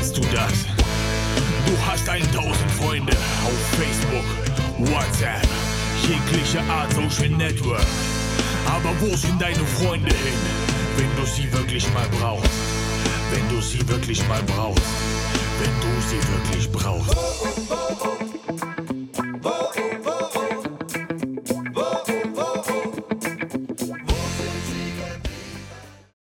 kannst du das? Du hast 1000 Freunde auf Facebook, WhatsApp, jegliche Art Social Network. Aber wo sind deine Freunde hin, wenn du sie wirklich mal brauchst? Wenn du sie wirklich mal brauchst? Wenn du sie wirklich brauchst?